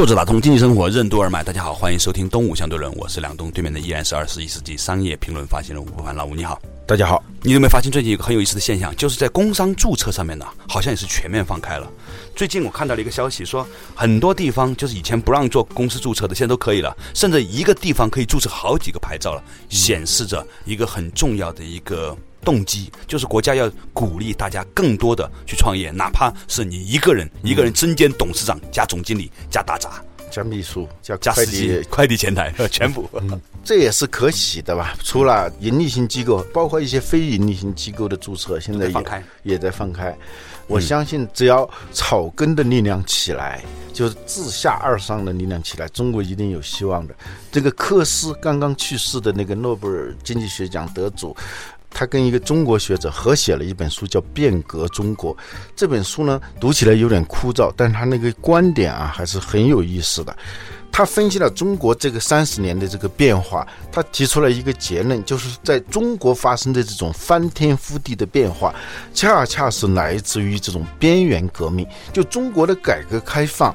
作者打通经济生活任督二脉，大家好，欢迎收听东吴相对论，我是梁东，对面的依然是二十一世纪商业评论发行人吴伯凡，老吴你好。大家好，你有没有发现最近有个很有意思的现象，就是在工商注册上面呢，好像也是全面放开了。最近我看到了一个消息，说很多地方就是以前不让做公司注册的，现在都可以了，甚至一个地方可以注册好几个牌照了，显示着一个很重要的一个动机，就是国家要鼓励大家更多的去创业，哪怕是你一个人，一个人身兼董事长加总经理加打杂。加秘书、加加司机、快递前台，全部，这也是可喜的吧？除了盈利性机构，包括一些非盈利性机构的注册，现在也也在放开。我相信，只要草根的力量起来，就是自下而上的力量起来，中国一定有希望的。这个科斯刚刚去世的那个诺贝尔经济学奖得主。他跟一个中国学者合写了一本书，叫《变革中国》。这本书呢，读起来有点枯燥，但是他那个观点啊，还是很有意思的。他分析了中国这个三十年的这个变化，他提出了一个结论，就是在中国发生的这种翻天覆地的变化，恰恰是来自于这种边缘革命。就中国的改革开放。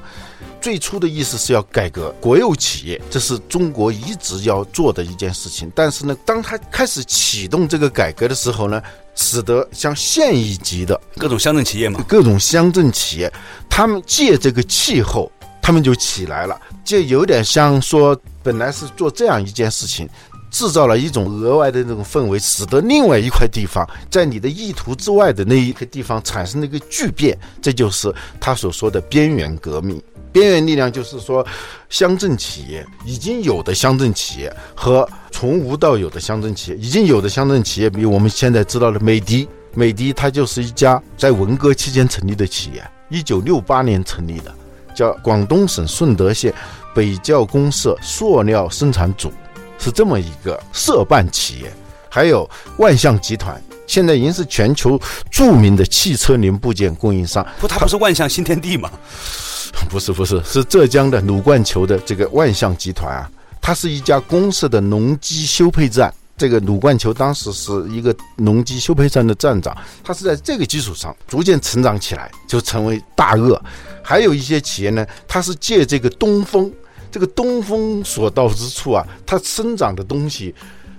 最初的意思是要改革国有企业，这是中国一直要做的一件事情。但是呢，当他开始启动这个改革的时候呢，使得像县一级的各种乡镇企业嘛，各种乡镇企业，他们借这个气候，他们就起来了，就有点像说，本来是做这样一件事情，制造了一种额外的那种氛围，使得另外一块地方在你的意图之外的那一个地方产生了一个巨变，这就是他所说的边缘革命。边缘力量就是说，乡镇企业已经有的乡镇企业和从无到有的乡镇企业，已经有的乡镇企业，比我们现在知道的美的，美的它就是一家在文革期间成立的企业，一九六八年成立的，叫广东省顺德县北窖公社塑料生产组，是这么一个社办企业。还有万象集团，现在已经是全球著名的汽车零部件供应商。不，它不是万象新天地吗？不是不是，是浙江的鲁冠球的这个万象集团啊，它是一家公社的农机修配站。这个鲁冠球当时是一个农机修配站的站长，他是在这个基础上逐渐成长起来，就成为大鳄。还有一些企业呢，它是借这个东风，这个东风所到之处啊，它生长的东西。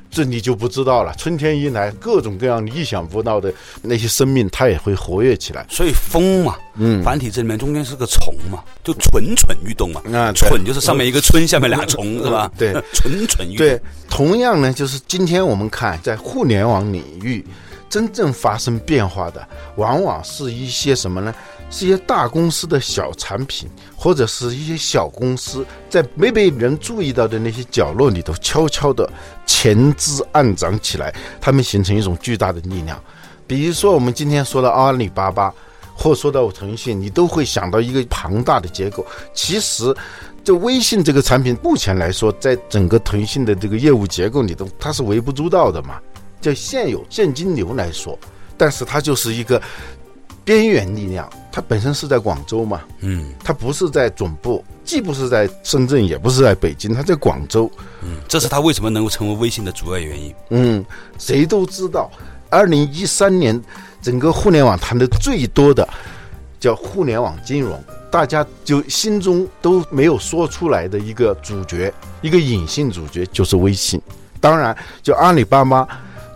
这你就不知道了。春天一来，各种各样意想不到的那些生命，它也会活跃起来。所以风嘛，嗯，繁体字里面中间是个虫嘛，就蠢蠢欲动嘛。啊，蠢就是上面一个春，下面俩虫，是吧？对，蠢蠢欲动。对，同样呢，就是今天我们看在互联网领域，真正发生变化的，往往是一些什么呢？是一些大公司的小产品，或者是一些小公司在没被人注意到的那些角落里头，悄悄的潜滋暗长起来，它们形成一种巨大的力量。比如说，我们今天说到阿里巴巴，或说到腾讯，你都会想到一个庞大的结构。其实，就微信这个产品，目前来说，在整个腾讯的这个业务结构里头，它是微不足道的嘛。就现有现金流来说，但是它就是一个。边缘力量，它本身是在广州嘛，嗯，它不是在总部，既不是在深圳，也不是在北京，它在广州，嗯，这是它为什么能够成为微信的主要原因。嗯，谁都知道，二零一三年整个互联网谈的最多的叫互联网金融，大家就心中都没有说出来的一个主角，一个隐性主角就是微信。当然，就阿里巴巴。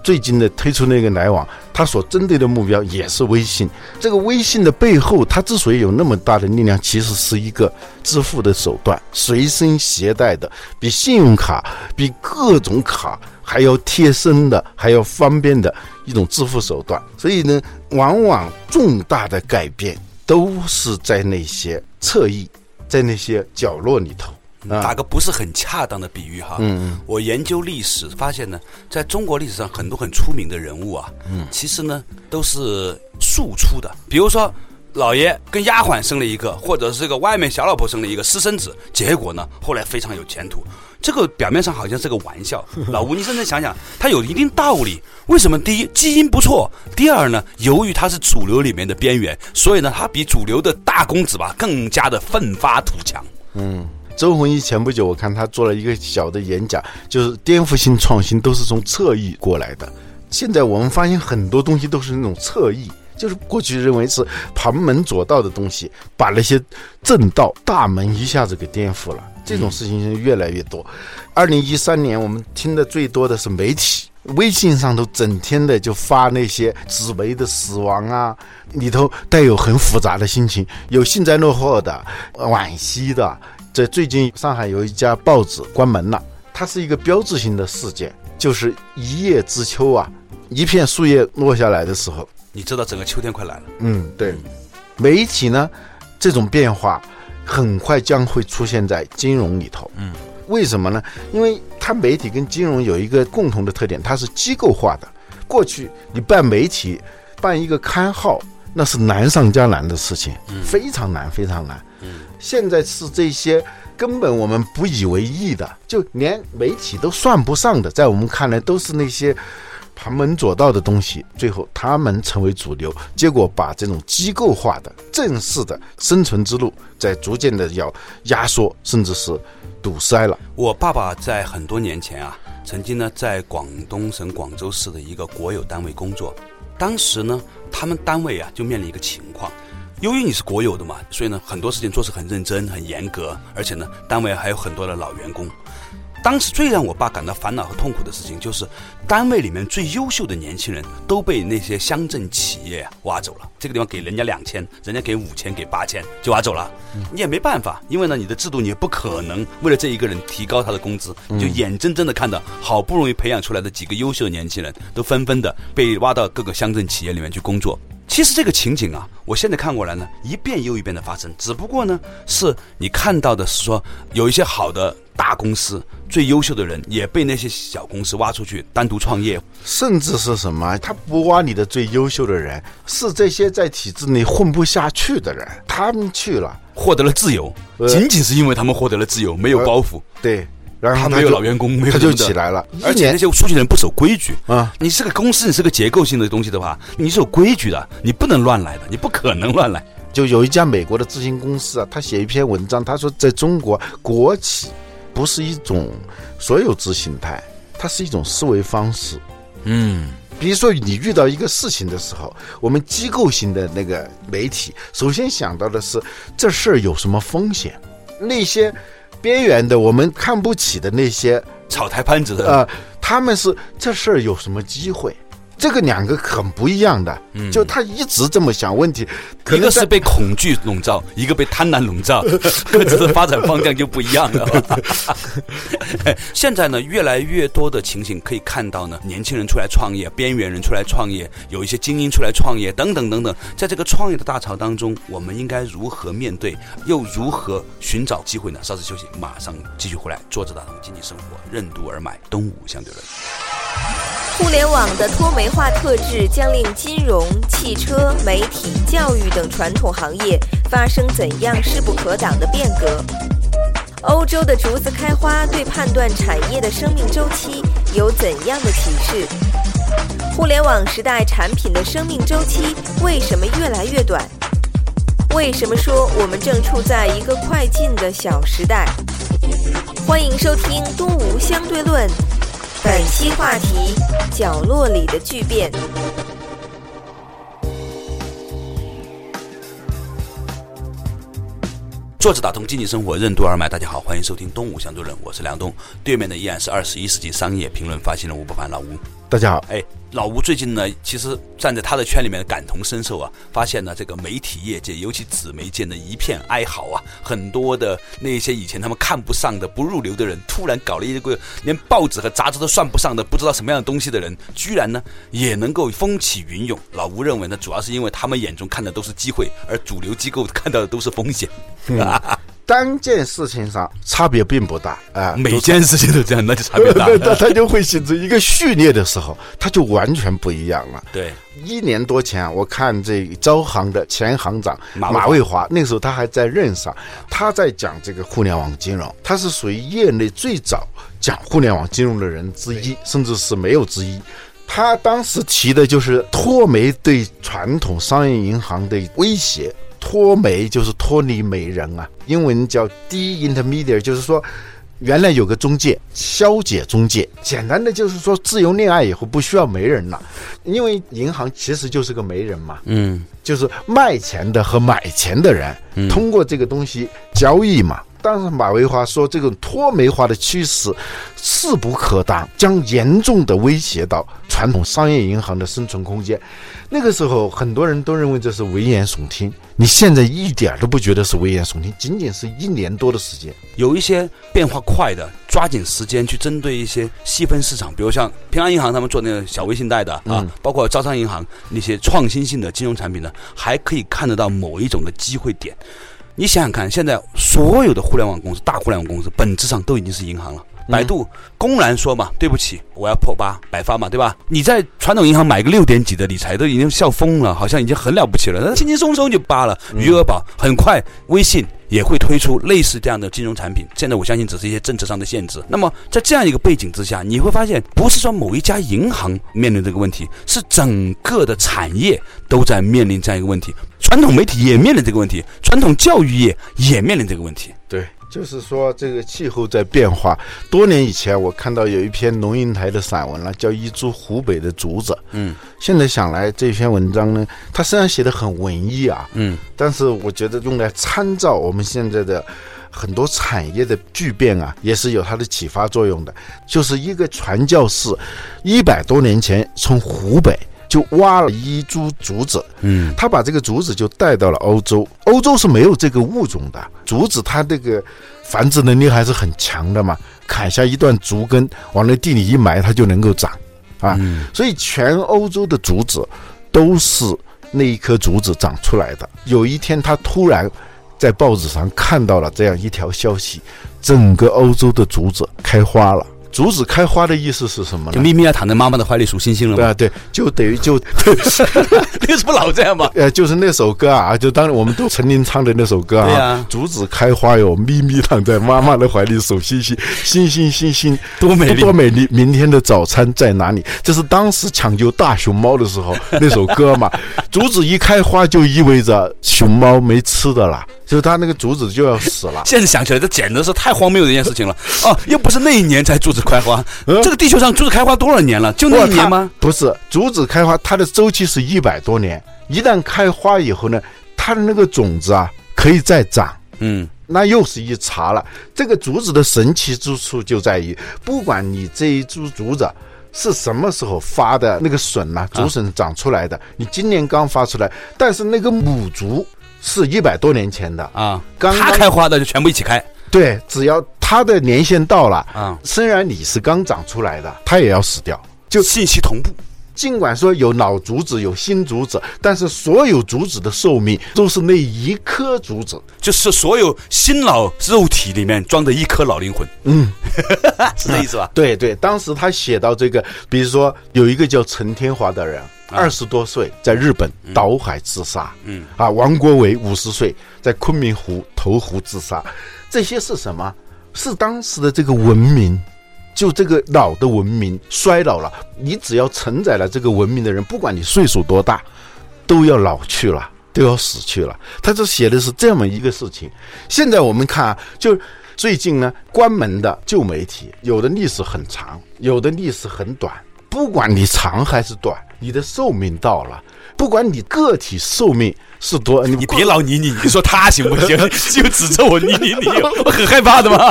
最近的推出那个来往，它所针对的目标也是微信。这个微信的背后，它之所以有那么大的力量，其实是一个支付的手段，随身携带的，比信用卡、比各种卡还要贴身的、还要方便的一种支付手段。所以呢，往往重大的改变都是在那些侧翼，在那些角落里头。打个不是很恰当的比喻哈，嗯我研究历史发现呢，在中国历史上很多很出名的人物啊，嗯，其实呢都是庶出的。比如说老爷跟丫鬟生了一个，或者是这个外面小老婆生了一个私生子，结果呢，后来非常有前途。这个表面上好像是个玩笑，老吴，你认真想想，他有一定道理。为什么？第一，基因不错；第二呢，由于他是主流里面的边缘，所以呢，他比主流的大公子吧更加的奋发图强。嗯，周鸿祎前不久我看他做了一个小的演讲，就是颠覆性创新都是从侧翼过来的。现在我们发现很多东西都是那种侧翼。就是过去认为是旁门左道的东西，把那些正道大门一下子给颠覆了。这种事情是越来越多。二零一三年，我们听的最多的是媒体，微信上头整天的就发那些紫薇的死亡啊，里头带有很复杂的心情，有幸灾乐祸的、惋惜的。在最近，上海有一家报纸关门了，它是一个标志性的事件，就是一叶知秋啊，一片树叶落下来的时候。你知道整个秋天快来了。嗯，对。媒体呢，这种变化很快将会出现在金融里头。嗯，为什么呢？因为它媒体跟金融有一个共同的特点，它是机构化的。过去你办媒体，办一个刊号，那是难上加难的事情，非常难，非常难。嗯，现在是这些根本我们不以为意的，就连媒体都算不上的，在我们看来都是那些。旁门左道的东西，最后他们成为主流，结果把这种机构化的正式的生存之路，在逐渐的要压缩，甚至是堵塞了。我爸爸在很多年前啊，曾经呢在广东省广州市的一个国有单位工作，当时呢他们单位啊就面临一个情况，由于你是国有的嘛，所以呢很多事情做事很认真、很严格，而且呢单位还有很多的老员工。当时最让我爸感到烦恼和痛苦的事情，就是单位里面最优秀的年轻人都被那些乡镇企业挖走了。这个地方给人家两千，人家给五千，给八千，就挖走了。你也没办法，因为呢，你的制度你也不可能为了这一个人提高他的工资，你就眼睁睁的看到好不容易培养出来的几个优秀的年轻人都纷纷的被挖到各个乡镇企业里面去工作。其实这个情景啊，我现在看过来呢，一遍又一遍的发生。只不过呢，是你看到的是说有一些好的。大公司最优秀的人也被那些小公司挖出去单独创业，甚至是什么？他不挖你的最优秀的人，是这些在体制内混不下去的人，他们去了，获得了自由，仅仅是因为他们获得了自由，没有包袱。对，然后他没有老员工，没有他就起来了。而且那些出去的人不守规矩啊！你是个公司，你是个结构性的东西的话，你是有规矩的，你不能乱来的，你不可能乱来。就有一家美国的咨询公司啊，他写一篇文章，他说在中国国企。不是一种所有制形态，它是一种思维方式。嗯，比如说你遇到一个事情的时候，我们机构型的那个媒体首先想到的是这事儿有什么风险，那些边缘的我们看不起的那些草台班子的呃，他们是这事儿有什么机会。这个两个很不一样的，嗯就他一直这么想问题，一个是被恐惧笼罩，一个被贪婪笼罩，各自的发展方向就不一样了。现在呢，越来越多的情形可以看到呢，年轻人出来创业，边缘人出来创业，有一些精英出来创业，等等等等。在这个创业的大潮当中，我们应该如何面对，又如何寻找机会呢？稍事休息，马上继续回来。坐着打通经济生活，任督而买，东吴相对论。互联网的脱媒化特质将令金融、汽车、媒体、教育等传统行业发生怎样势不可挡的变革？欧洲的竹子开花对判断产业的生命周期有怎样的启示？互联网时代产品的生命周期为什么越来越短？为什么说我们正处在一个快进的小时代？欢迎收听《东吴相对论》。本期话题：角落里的巨变。坐着打通经济生活，任督二脉。大家好，欢迎收听《东吴相对论》，我是梁东，对面的依然是二十一世纪商业评论发行人吴不凡老吴。大家好，哎。老吴最近呢，其实站在他的圈里面感同身受啊，发现呢这个媒体业界，尤其纸媒界的一片哀嚎啊，很多的那些以前他们看不上的不入流的人，突然搞了一个连报纸和杂志都算不上的不知道什么样的东西的人，居然呢也能够风起云涌。老吴认为呢，主要是因为他们眼中看的都是机会，而主流机构看到的都是风险。单件事情上差别并不大啊，每件事情都这样，那就差别大。那它就会形成一个序列的时候，它就完全不一样了。对，一年多前我看这招行的前行长马卫华，那时候他还在任上，他在讲这个互联网金融，他是属于业内最早讲互联网金融的人之一，甚至是没有之一。他当时提的就是脱媒对传统商业银行的威胁。脱媒就是脱离媒人啊，英文叫 de-intermediate，就是说原来有个中介，消解中介。简单的就是说自由恋爱以后不需要媒人了，因为银行其实就是个媒人嘛，嗯，就是卖钱的和买钱的人通过这个东西交易嘛。但是马维华说，这种脱媒化的趋势势不可挡，将严重的威胁到传统商业银行的生存空间。那个时候，很多人都认为这是危言耸听。你现在一点都不觉得是危言耸听，仅仅是一年多的时间，有一些变化快的，抓紧时间去针对一些细分市场，比如像平安银行他们做那个小微信贷的啊，包括招商银行那些创新性的金融产品呢，还可以看得到某一种的机会点。你想想看，现在所有的互联网公司、大互联网公司，本质上都已经是银行了。百度公然说嘛，对不起，我要破八百发嘛，对吧？你在传统银行买个六点几的理财，都已经笑疯了，好像已经很了不起了，那轻轻松松就扒了。余额宝很快，微信也会推出类似这样的金融产品。现在我相信只是一些政策上的限制。那么在这样一个背景之下，你会发现，不是说某一家银行面临这个问题，是整个的产业都在面临这样一个问题。传统媒体也面临这个问题，传统教育业也面临这个问题。对。就是说，这个气候在变化。多年以前，我看到有一篇龙应台的散文了，叫《一株湖北的竹子》。嗯，现在想来，这篇文章呢，它虽然写的很文艺啊，嗯，但是我觉得用来参照我们现在的很多产业的巨变啊，也是有它的启发作用的。就是一个传教士，一百多年前从湖北。就挖了一株竹子，嗯，他把这个竹子就带到了欧洲。欧洲是没有这个物种的，竹子它这个繁殖能力还是很强的嘛。砍下一段竹根，往那地里一埋，它就能够长，啊，所以全欧洲的竹子都是那一棵竹子长出来的。有一天，他突然在报纸上看到了这样一条消息：整个欧洲的竹子开花了。竹子开花的意思是什么呢？就咪咪要躺在妈妈的怀里数星星了。对啊，对，就等于就，那什么老这样嘛？呃，就是那首歌啊，就当我们都曾经唱的那首歌啊。对啊。竹子开花哟，咪咪躺在妈妈的怀里数星星，星星星星多美丽多美丽。明天的早餐在哪里？这是当时抢救大熊猫的时候那首歌嘛。竹子一开花就意味着熊猫没吃的了。就是它那个竹子就要死了。现在想起来，这简直是太荒谬的一件事情了。哦，又不是那一年才竹子开花，这个地球上竹子开花多少年了？就那一年吗？不是，竹子开花它的周期是一百多年。一旦开花以后呢，它的那个种子啊可以再长。嗯，那又是一茬了。这个竹子的神奇之处就在于，不管你这一株竹子是什么时候发的那个笋呐，竹笋长出来的，你今年刚发出来，但是那个母竹。是一百多年前的啊，刚它开花的就全部一起开。对，只要它的年限到了啊，虽然你是刚长出来的，它也要死掉，就信息同步。尽管说有老竹子有新竹子，但是所有竹子的寿命都是那一颗竹子，就是所有新老肉体里面装的一颗老灵魂。嗯，是这意思吧？对对，当时他写到这个，比如说有一个叫陈天华的人。二十多岁在日本倒海自杀，嗯啊，王国维五十岁在昆明湖投湖自杀，这些是什么？是当时的这个文明，就这个老的文明衰老了。你只要承载了这个文明的人，不管你岁数多大，都要老去了，都要死去了。他这写的是这么一个事情。现在我们看啊，就最近呢，关门的旧媒体，有的历史很长，有的历史很短。不管你长还是短。你的寿命到了，不管你个体寿命是多，你别老你你你说他行不行？就指着我你你你，我很害怕的嘛。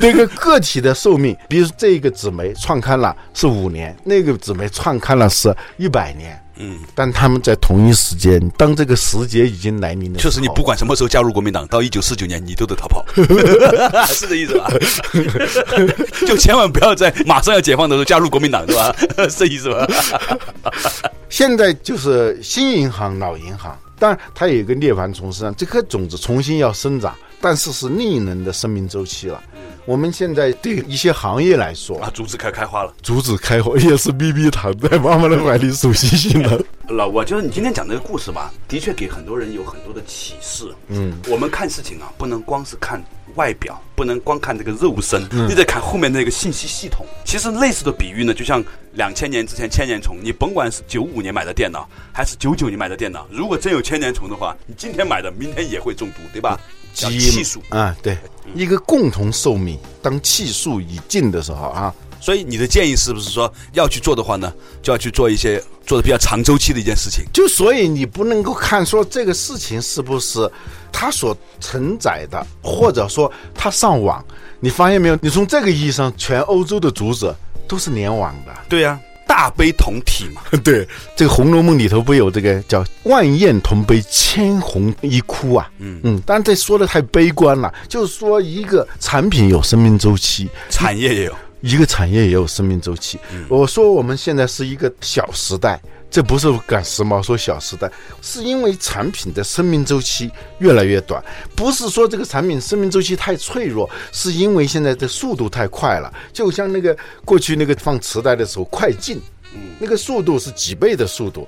那个个体的寿命，比如这个纸媒创刊了是五年，那个纸媒创刊了是一百年。嗯，但他们在同一时间，当这个时节已经来临的时候，确实你不管什么时候加入国民党，到一九四九年你都得逃跑，是这意思吧？就千万不要在马上要解放的时候加入国民党，是吧？是这意思吧？现在就是新银行、老银行当然，它有一个涅槃重生，这颗种子重新要生长，但是是另一轮的生命周期了。我们现在对一些行业来说啊，竹子开开花了，竹子开花也是咪咪躺在妈妈的怀里数星星的。老我觉得你今天讲这个故事吧，的确给很多人有很多的启示。嗯，我们看事情啊，不能光是看。外表不能光看这个肉身，你得看后面那个信息系统。其实类似的比喻呢，就像两千年之前千年虫，你甭管是九五年买的电脑，还是九九年买的电脑，如果真有千年虫的话，你今天买的，明天也会中毒，对吧？气数啊，对，一个共同寿命，当气数已尽的时候啊。所以你的建议是不是说要去做的话呢，就要去做一些做的比较长周期的一件事情？就所以你不能够看说这个事情是不是它所承载的，或者说它上网，你发现没有？你从这个意义上，全欧洲的竹子都是联网的。对呀，大悲同体嘛。对，这个《红楼梦》里头不有这个叫“万艳同悲，千红一哭”啊？嗯嗯，但这说的太悲观了，就是说一个产品有生命周期，产业也有。一个产业也有生命周期。我说我们现在是一个小时代，这不是赶时髦说小时代，是因为产品的生命周期越来越短，不是说这个产品生命周期太脆弱，是因为现在的速度太快了。就像那个过去那个放磁带的时候快进，那个速度是几倍的速度，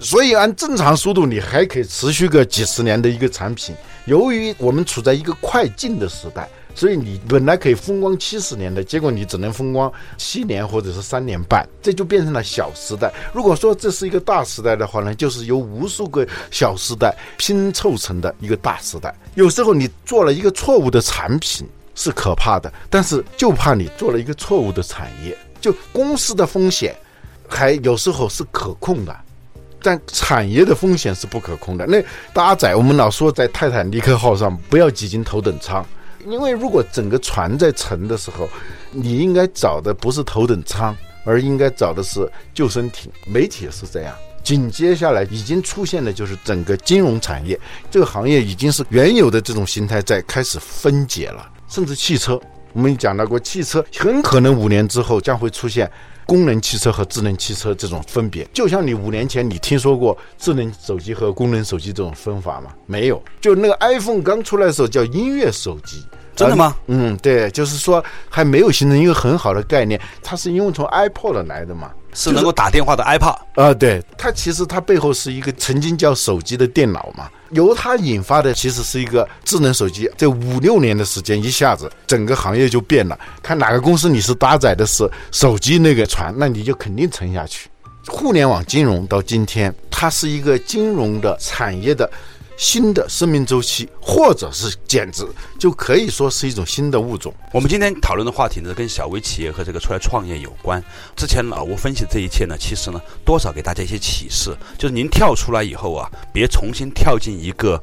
所以按正常速度你还可以持续个几十年的一个产品。由于我们处在一个快进的时代。所以你本来可以风光七十年的，结果你只能风光七年或者是三年半，这就变成了小时代。如果说这是一个大时代的话呢，就是由无数个小时代拼凑成的一个大时代。有时候你做了一个错误的产品是可怕的，但是就怕你做了一个错误的产业。就公司的风险还有时候是可控的，但产业的风险是不可控的。那搭载我们老说在泰坦尼克号上不要挤进头等舱。因为如果整个船在沉的时候，你应该找的不是头等舱，而应该找的是救生艇。媒体是这样。紧接下来已经出现的就是整个金融产业这个行业已经是原有的这种形态在开始分解了，甚至汽车，我们讲到过，汽车很可能五年之后将会出现。功能汽车和智能汽车这种分别，就像你五年前你听说过智能手机和功能手机这种分法吗？没有。就那个 iPhone 刚出来的时候叫音乐手机，真的吗？嗯，对，就是说还没有形成一个很好的概念，它是因为从 iPod 来的嘛。是能够打电话的 iPad 啊，对它其实它背后是一个曾经叫手机的电脑嘛，由它引发的其实是一个智能手机。这五六年的时间，一下子整个行业就变了。看哪个公司你是搭载的是手机那个船，那你就肯定沉下去。互联网金融到今天，它是一个金融的产业的。新的生命周期，或者是简直就可以说是一种新的物种。我们今天讨论的话题呢，跟小微企业和这个出来创业有关。之前老吴分析这一切呢，其实呢，多少给大家一些启示，就是您跳出来以后啊，别重新跳进一个。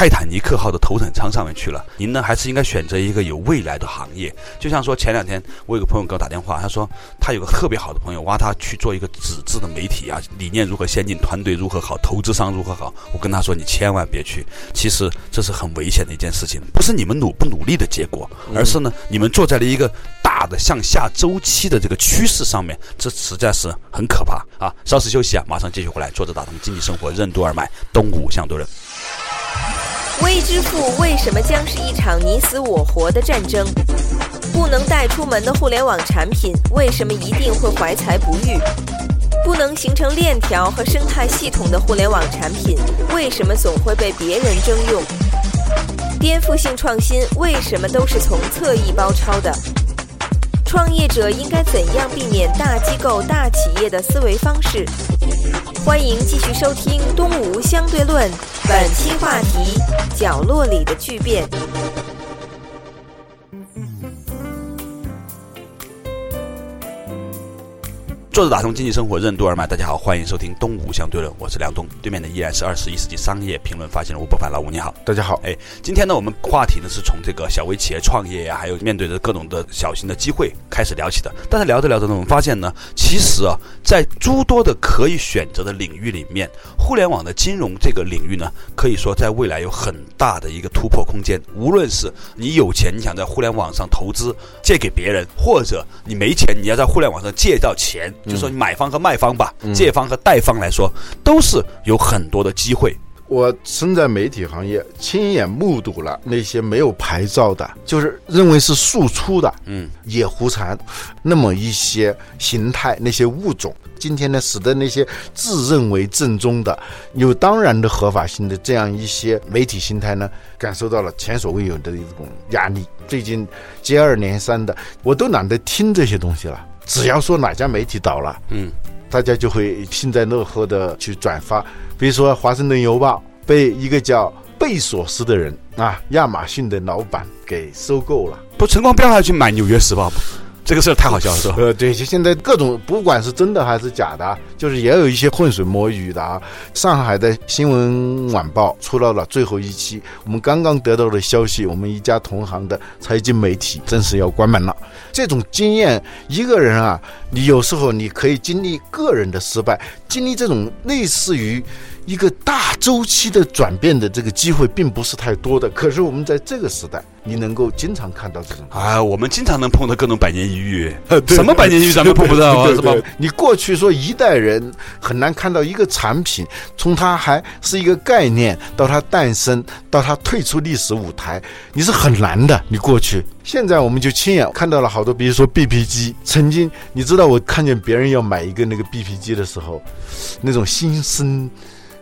泰坦尼克号的头等舱上面去了，您呢还是应该选择一个有未来的行业。就像说前两天我有个朋友给我打电话，他说他有个特别好的朋友挖他去做一个纸质的媒体啊，理念如何先进，团队如何好，投资商如何好。我跟他说你千万别去，其实这是很危险的一件事情，不是你们努不努力的结果，而是呢你们坐在了一个大的向下周期的这个趋势上面，这实在是很可怕啊！稍事休息啊，马上继续回来，坐着打通经济生活任督二脉，东吴相对论。微支付为什么将是一场你死我活的战争？不能带出门的互联网产品为什么一定会怀才不遇？不能形成链条和生态系统的互联网产品为什么总会被别人征用？颠覆性创新为什么都是从侧翼包抄的？创业者应该怎样避免大机构、大企业的思维方式？欢迎继续收听《东吴相对论》，本期话题：角落里的巨变。坐着打通经济生活任督二脉，大家好，欢迎收听东吴相对论，我是梁东，对面的依然是二十一世纪商业评论发现人吴伯凡，老吴你好，大家好，哎，今天呢，我们话题呢是从这个小微企业创业呀，还有面对着各种的小型的机会开始聊起的。但是聊着聊着呢，我们发现呢，其实啊，在诸多的可以选择的领域里面，互联网的金融这个领域呢，可以说在未来有很大的一个突破空间。无论是你有钱，你想在互联网上投资借给别人，或者你没钱，你要在互联网上借到钱。就说买方和卖方吧，借方和贷方来说，都是有很多的机会。我身在媒体行业，亲眼目睹了那些没有牌照的，就是认为是庶出的，嗯，野狐禅，那么一些形态，那些物种，今天呢，使得那些自认为正宗的、有当然的合法性的这样一些媒体形态呢，感受到了前所未有的一种压力。最近接二连三的，我都懒得听这些东西了。只要说哪家媒体倒了，嗯，大家就会幸灾乐祸的去转发。比如说，《华盛顿邮报》被一个叫贝索斯的人啊，亚马逊的老板给收购了。不，陈光标还去买《纽约时报》不？这个事儿太好笑了，是吧？呃，对，就现在各种不管是真的还是假的，就是也有一些浑水摸鱼的啊。上海的新闻晚报出到了最后一期，我们刚刚得到的消息，我们一家同行的财经媒体正式要关门了。这种经验，一个人啊，你有时候你可以经历个人的失败，经历这种类似于。一个大周期的转变的这个机会并不是太多的，可是我们在这个时代，你能够经常看到这种啊，我们经常能碰到各种百年一遇，什么百年一遇咱们碰不到啊，是吧？你过去说一代人很难看到一个产品，从它还是一个概念到它诞生，到它退出历史舞台，你是很难的。你过去，现在我们就亲眼看到了好多，比如说 BP 机，曾经你知道我看见别人要买一个那个 BP 机的时候，那种心生。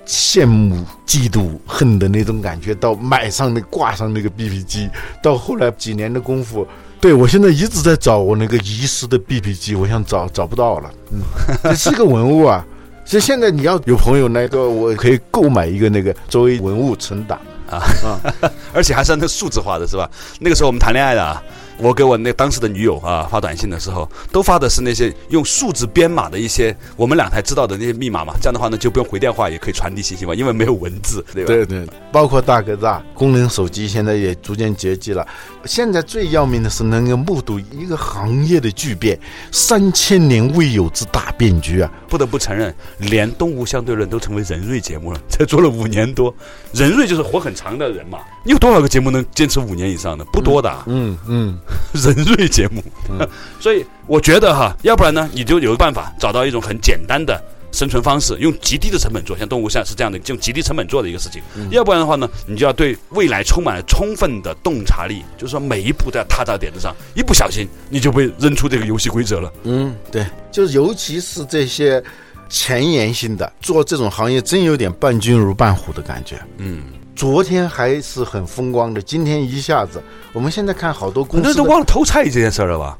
羡慕、嫉妒、恨的那种感觉，到买上那挂上那个 BP 机，到后来几年的功夫，对我现在一直在找我那个遗失的 BP 机，我想找找不到了。嗯，这是个文物啊！所以现在你要有朋友那个，我可以购买一个那个作为文物存档啊，而且还是那数字化的，是吧？那个时候我们谈恋爱的啊。我给我那当时的女友啊发短信的时候，都发的是那些用数字编码的一些我们俩才知道的那些密码嘛。这样的话呢，就不用回电话，也可以传递信息嘛，因为没有文字，对吧？对对，包括大哥大功能手机现在也逐渐绝迹了。现在最要命的是能够目睹一个行业的巨变，三千年未有之大变局啊！不得不承认，连动物相对论都成为人瑞节目了，才做了五年多。人瑞就是活很长的人嘛。你有多少个节目能坚持五年以上的？不多的。嗯嗯。人瑞节目，所以我觉得哈，要不然呢，你就有办法，找到一种很简单的生存方式，用极低的成本做，像动物像是这样的，用极低成本做的一个事情。要不然的话呢，你就要对未来充满了充分的洞察力，就是说每一步都要踏到点子上，一不小心你就被扔出这个游戏规则了。嗯，对，就是尤其是这些前沿性的做这种行业，真有点伴君如伴虎的感觉。嗯。昨天还是很风光的，今天一下子，我们现在看好多公司都忘了偷菜这件事了吧？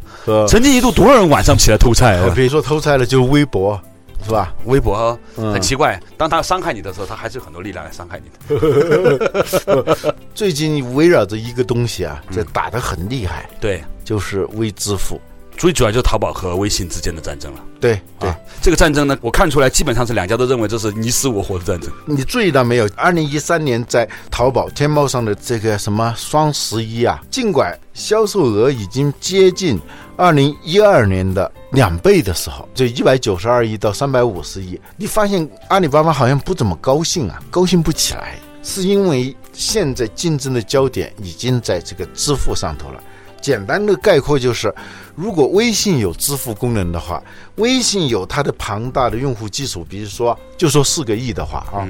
曾经一度多少人晚上起来偷菜啊？比如说偷菜了，就微博，是吧？微博很奇怪，当他伤害你的时候，他还是有很多力量来伤害你的。最近围绕着一个东西啊，在打得很厉害，对，就是微支付。最主要就是淘宝和微信之间的战争了。对对，这个战争呢，我看出来基本上是两家都认为这是你死我活的战争。你注意到没有？二零一三年在淘宝、天猫上的这个什么双十一啊，尽管销售额已经接近二零一二年的两倍的时候，就一百九十二亿到三百五十亿，你发现阿里巴巴好像不怎么高兴啊，高兴不起来，是因为现在竞争的焦点已经在这个支付上头了。简单的概括就是，如果微信有支付功能的话，微信有它的庞大的用户基础，比如说就说四个亿的话啊，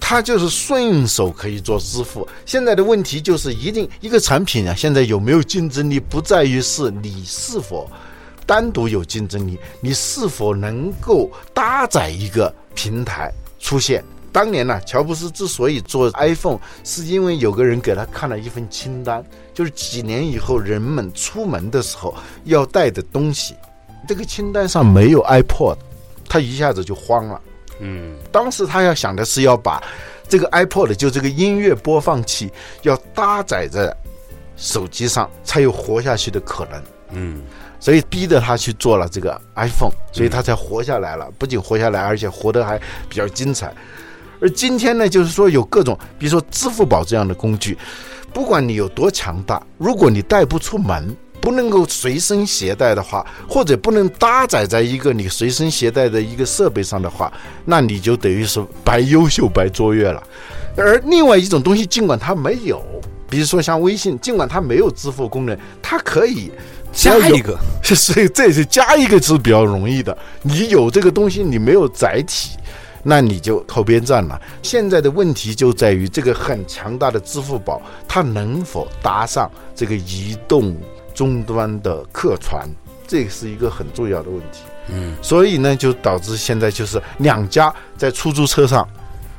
它就是顺手可以做支付。现在的问题就是，一定一个产品啊，现在有没有竞争力，不在于是你是否单独有竞争力，你是否能够搭载一个平台出现。当年呢，乔布斯之所以做 iPhone，是因为有个人给他看了一份清单，就是几年以后人们出门的时候要带的东西。这个清单上没有 iPod，他一下子就慌了。嗯，当时他要想的是要把这个 iPod，就这个音乐播放器，要搭载在手机上，才有活下去的可能。嗯，所以逼着他去做了这个 iPhone，所以他才活下来了。不仅活下来，而且活得还比较精彩。而今天呢，就是说有各种，比如说支付宝这样的工具，不管你有多强大，如果你带不出门，不能够随身携带的话，或者不能搭载在一个你随身携带的一个设备上的话，那你就等于是白优秀、白卓越了。而另外一种东西，尽管它没有，比如说像微信，尽管它没有支付功能，它可以加一个，所以这是加一个是比较容易的。你有这个东西，你没有载体。那你就靠边站了。现在的问题就在于这个很强大的支付宝，它能否搭上这个移动终端的客船，这是一个很重要的问题。嗯，所以呢，就导致现在就是两家在出租车上，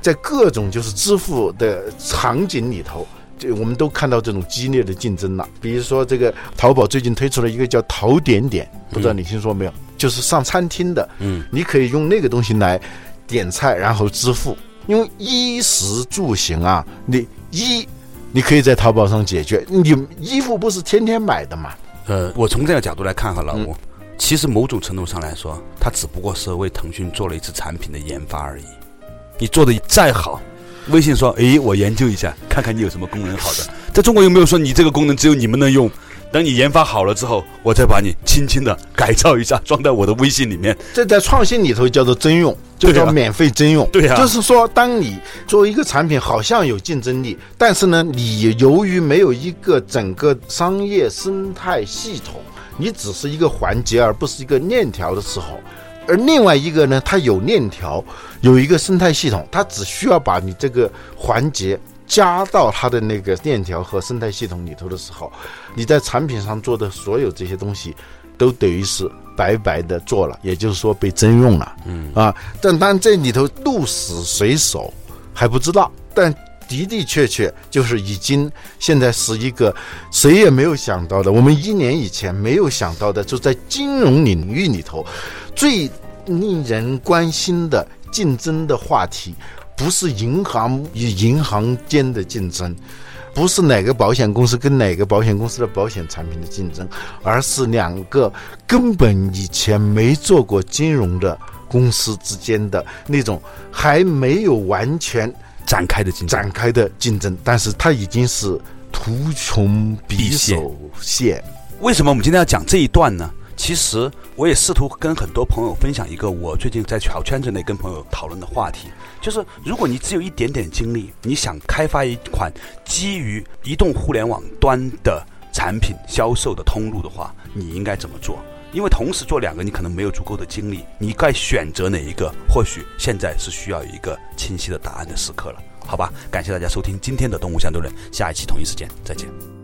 在各种就是支付的场景里头。这我们都看到这种激烈的竞争了。比如说，这个淘宝最近推出了一个叫“淘点点”，不知道你听说没有？就是上餐厅的，嗯，你可以用那个东西来点菜，然后支付。因为衣食住行啊，你衣你可以在淘宝上解决，你衣服不是天天买的嘛？呃，我从这个角度来看哈，老吴，其实某种程度上来说，它只不过是为腾讯做了一次产品的研发而已。你做的再好。微信说：“诶，我研究一下，看看你有什么功能好的。在中国有没有说你这个功能只有你们能用？等你研发好了之后，我再把你轻轻的改造一下，装在我的微信里面。这在创新里头叫做征用，就叫免费征用。对呀，就是说，当你作为一个产品好像有竞争力，但是呢，你由于没有一个整个商业生态系统，你只是一个环节而不是一个链条的时候。”而另外一个呢，它有链条，有一个生态系统，它只需要把你这个环节加到它的那个链条和生态系统里头的时候，你在产品上做的所有这些东西，都等于是白白的做了，也就是说被征用了。嗯啊，但当然这里头鹿死谁手还不知道，但的的确确就是已经现在是一个谁也没有想到的，我们一年以前没有想到的，就在金融领域里头。最令人关心的竞争的话题，不是银行与银行间的竞争，不是哪个保险公司跟哪个保险公司的保险产品的竞争，而是两个根本以前没做过金融的公司之间的那种还没有完全展开的竞争展开的竞争，但是它已经是图穷匕首现。为什么我们今天要讲这一段呢？其实我也试图跟很多朋友分享一个我最近在小圈子内跟朋友讨论的话题，就是如果你只有一点点精力，你想开发一款基于移动互联网端的产品销售的通路的话，你应该怎么做？因为同时做两个，你可能没有足够的精力，你该选择哪一个？或许现在是需要一个清晰的答案的时刻了，好吧？感谢大家收听今天的动物相对论，下一期同一时间再见。